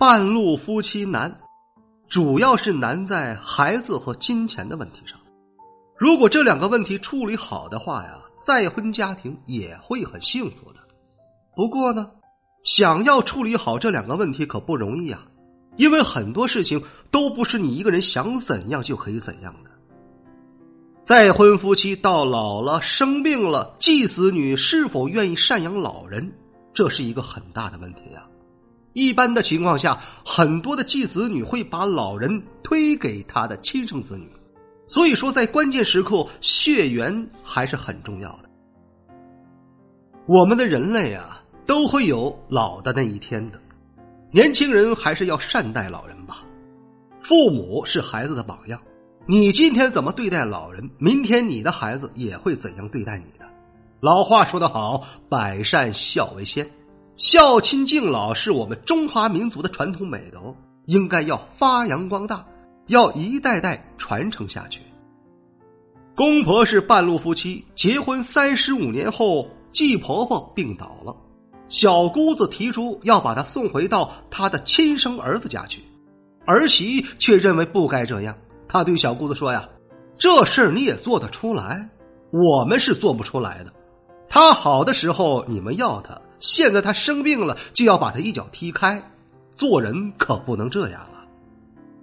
半路夫妻难，主要是难在孩子和金钱的问题上。如果这两个问题处理好的话呀，再婚家庭也会很幸福的。不过呢，想要处理好这两个问题可不容易啊。因为很多事情都不是你一个人想怎样就可以怎样的。再婚夫妻到老了生病了，继子女是否愿意赡养老人，这是一个很大的问题啊。一般的情况下，很多的继子女会把老人推给他的亲生子女，所以说在关键时刻，血缘还是很重要的。我们的人类啊，都会有老的那一天的。年轻人还是要善待老人吧，父母是孩子的榜样。你今天怎么对待老人，明天你的孩子也会怎样对待你的。老话说得好，百善孝为先，孝亲敬老是我们中华民族的传统美德，应该要发扬光大，要一代代传承下去。公婆是半路夫妻，结婚三十五年后，继婆婆病倒了。小姑子提出要把她送回到她的亲生儿子家去，儿媳却认为不该这样。他对小姑子说：“呀，这事儿你也做得出来，我们是做不出来的。他好的时候你们要他，现在他生病了就要把他一脚踢开，做人可不能这样啊！”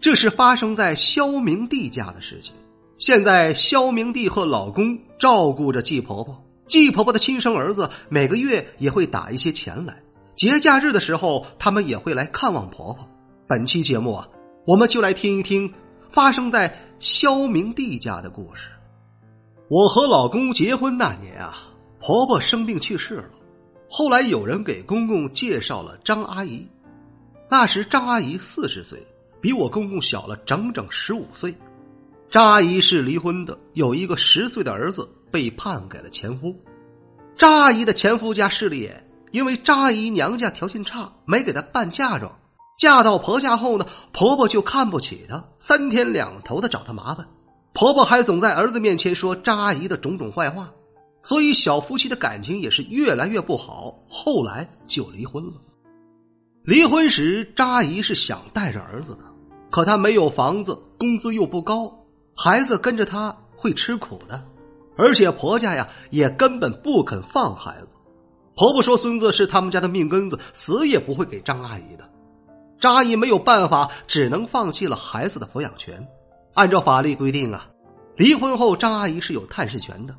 这是发生在肖明娣家的事情。现在肖明娣和老公照顾着季婆婆。季婆婆的亲生儿子每个月也会打一些钱来，节假日的时候他们也会来看望婆婆。本期节目啊，我们就来听一听发生在肖明娣家的故事。我和老公结婚那年啊，婆婆生病去世了，后来有人给公公介绍了张阿姨。那时张阿姨四十岁，比我公公小了整整十五岁。张阿姨是离婚的，有一个十岁的儿子。被判给了前夫，张阿姨的前夫家势利眼，因为张阿姨娘家条件差，没给她办嫁妆。嫁到婆家后呢，婆婆就看不起她，三天两头的找她麻烦。婆婆还总在儿子面前说张阿姨的种种坏话，所以小夫妻的感情也是越来越不好。后来就离婚了。离婚时，张阿姨是想带着儿子的，可她没有房子，工资又不高，孩子跟着她会吃苦的。而且婆家呀也根本不肯放孩子，婆婆说孙子是他们家的命根子，死也不会给张阿姨的。张阿姨没有办法，只能放弃了孩子的抚养权。按照法律规定啊，离婚后张阿姨是有探视权的，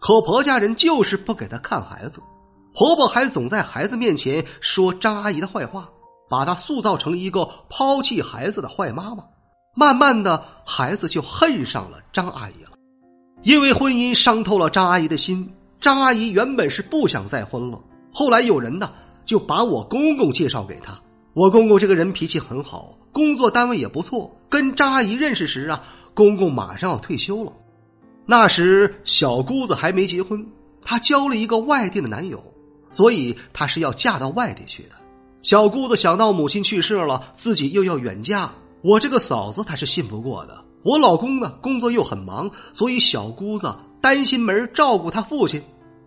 可婆家人就是不给她看孩子，婆婆还总在孩子面前说张阿姨的坏话，把她塑造成一个抛弃孩子的坏妈妈。慢慢的，孩子就恨上了张阿姨了。因为婚姻伤透了张阿姨的心，张阿姨原本是不想再婚了。后来有人呢就把我公公介绍给她。我公公这个人脾气很好，工作单位也不错。跟张阿姨认识时啊，公公马上要退休了。那时小姑子还没结婚，她交了一个外地的男友，所以她是要嫁到外地去的。小姑子想到母亲去世了，自己又要远嫁，我这个嫂子她是信不过的。我老公呢，工作又很忙，所以小姑子担心没人照顾他父亲。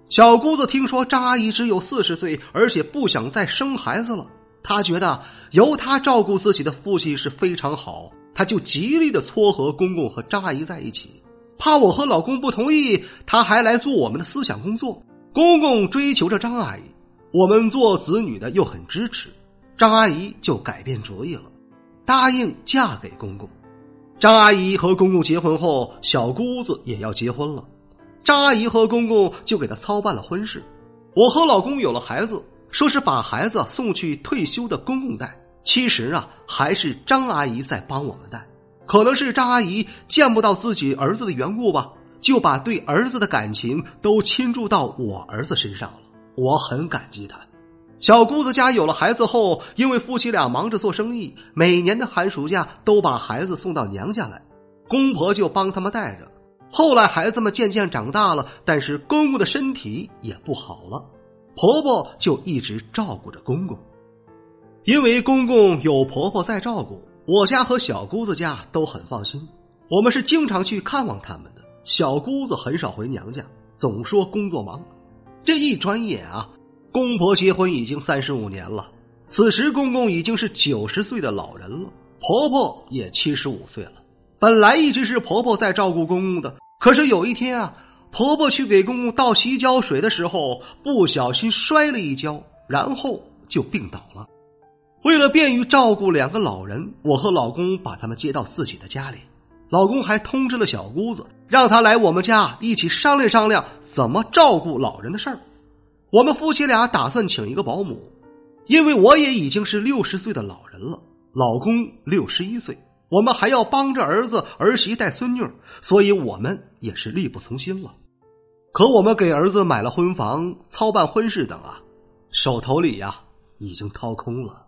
小姑子听说张阿姨只有四十岁，而且不想再生孩子了，她觉得由她照顾自己的父亲是非常好，她就极力的撮合公公和张阿姨在一起。怕我和老公不同意，她还来做我们的思想工作。公公追求着张阿姨，我们做子女的又很支持，张阿姨就改变主意了，答应嫁给公公。张阿姨和公公结婚后，小姑子也要结婚了。张阿姨和公公就给她操办了婚事。我和老公有了孩子，说是把孩子送去退休的公公带，其实啊，还是张阿姨在帮我们带。可能是张阿姨见不到自己儿子的缘故吧，就把对儿子的感情都倾注到我儿子身上了。我很感激他。小姑子家有了孩子后，因为夫妻俩忙着做生意，每年的寒暑假都把孩子送到娘家来，公婆就帮他们带着。后来孩子们渐渐长大了，但是公公的身体也不好了，婆婆就一直照顾着公公。因为公公有婆婆在照顾，我家和小姑子家都很放心。我们是经常去看望他们的。小姑子很少回娘家，总说工作忙。这一转眼啊，公婆结婚已经三十五年了。此时公公已经是九十岁的老人了，婆婆也七十五岁了。本来一直是婆婆在照顾公公的，可是有一天啊，婆婆去给公公倒洗脚水的时候，不小心摔了一跤，然后就病倒了。为了便于照顾两个老人，我和老公把他们接到自己的家里。老公还通知了小姑子，让她来我们家一起商量商量怎么照顾老人的事儿。我们夫妻俩打算请一个保姆，因为我也已经是六十岁的老人了，老公六十一岁。我们还要帮着儿子儿媳带孙女，所以我们也是力不从心了。可我们给儿子买了婚房、操办婚事等啊，手头里呀已经掏空了。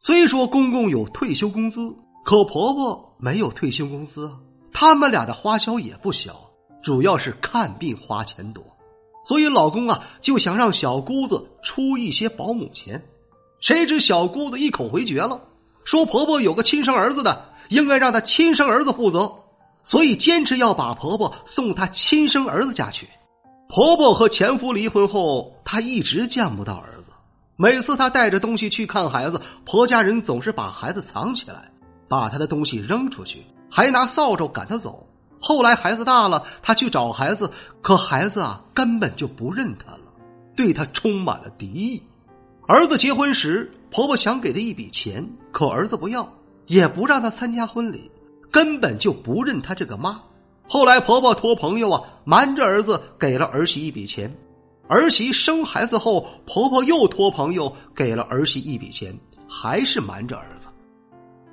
虽说公公有退休工资，可婆婆没有退休工资啊。他们俩的花销也不小，主要是看病花钱多，所以老公啊就想让小姑子出一些保姆钱。谁知小姑子一口回绝了，说婆婆有个亲生儿子的。应该让她亲生儿子负责，所以坚持要把婆婆送她亲生儿子家去。婆婆和前夫离婚后，她一直见不到儿。每次她带着东西去看孩子，婆家人总是把孩子藏起来，把她的东西扔出去，还拿扫帚赶她走。后来孩子大了，她去找孩子，可孩子啊根本就不认她了，对她充满了敌意。儿子结婚时，婆婆想给他一笔钱，可儿子不要。也不让她参加婚礼，根本就不认她这个妈。后来婆婆托朋友啊，瞒着儿子给了儿媳一笔钱。儿媳生孩子后，婆婆又托朋友给了儿媳一笔钱，还是瞒着儿子。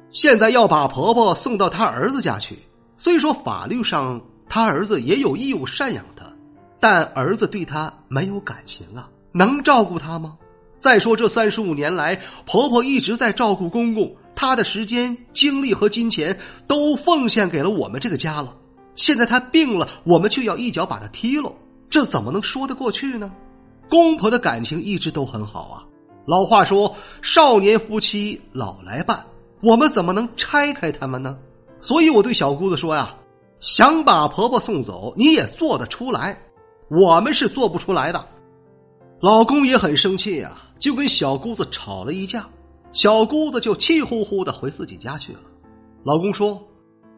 现在要把婆婆送到她儿子家去。虽说法律上她儿子也有义务赡养她，但儿子对她没有感情啊，能照顾她吗？再说这三十五年来，婆婆一直在照顾公公。他的时间、精力和金钱都奉献给了我们这个家了。现在她病了，我们却要一脚把她踢了，这怎么能说得过去呢？公婆的感情一直都很好啊。老话说“少年夫妻老来伴”，我们怎么能拆开他们呢？所以我对小姑子说呀：“想把婆婆送走，你也做得出来，我们是做不出来的。”老公也很生气呀，就跟小姑子吵了一架。小姑子就气呼呼的回自己家去了。老公说：“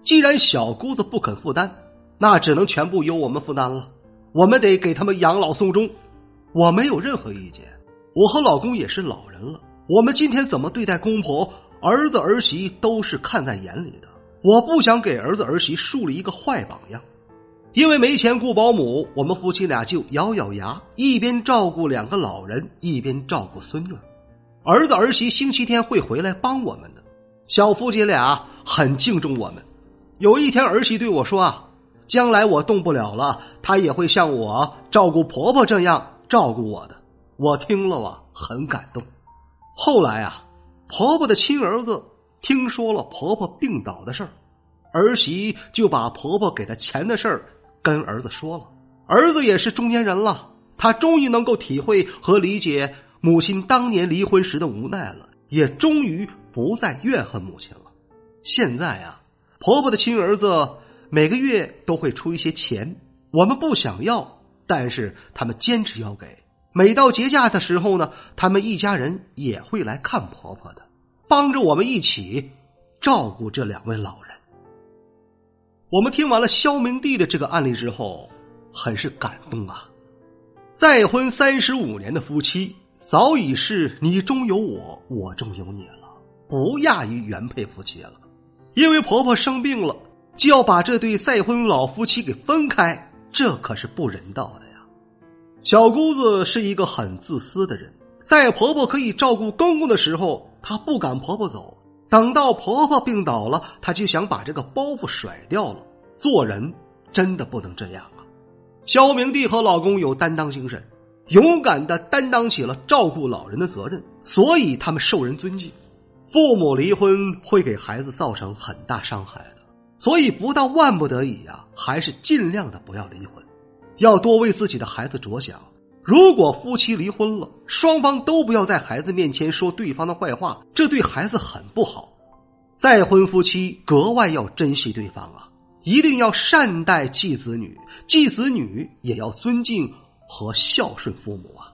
既然小姑子不肯负担，那只能全部由我们负担了。我们得给他们养老送终。”我没有任何意见。我和老公也是老人了，我们今天怎么对待公婆、儿子儿媳都是看在眼里的。我不想给儿子儿媳树立一个坏榜样。因为没钱雇保姆，我们夫妻俩就咬咬牙，一边照顾两个老人，一边照顾孙女。儿子儿媳星期天会回来帮我们的，小夫妻俩很敬重我们。有一天儿媳对我说：“啊，将来我动不了了，她也会像我照顾婆婆这样照顾我的。”我听了啊，很感动。后来啊，婆婆的亲儿子听说了婆婆病倒的事儿，儿媳就把婆婆给她钱的事儿跟儿子说了。儿子也是中年人了，他终于能够体会和理解。母亲当年离婚时的无奈了，也终于不再怨恨母亲了。现在啊，婆婆的亲儿子每个月都会出一些钱，我们不想要，但是他们坚持要给。每到节假的时候呢，他们一家人也会来看婆婆的，帮着我们一起照顾这两位老人。我们听完了肖明帝的这个案例之后，很是感动啊！再婚三十五年的夫妻。早已是你中有我，我中有你了，不亚于原配夫妻了。因为婆婆生病了，就要把这对再婚老夫妻给分开，这可是不人道的呀。小姑子是一个很自私的人，在婆婆可以照顾公公的时候，她不赶婆婆走；等到婆婆病倒了，她就想把这个包袱甩掉了。做人真的不能这样啊！肖明娣和老公有担当精神。勇敢的担当起了照顾老人的责任，所以他们受人尊敬。父母离婚会给孩子造成很大伤害，所以不到万不得已呀，还是尽量的不要离婚，要多为自己的孩子着想。如果夫妻离婚了，双方都不要在孩子面前说对方的坏话，这对孩子很不好。再婚夫妻格外要珍惜对方啊，一定要善待继子女，继子女也要尊敬和孝顺父母啊。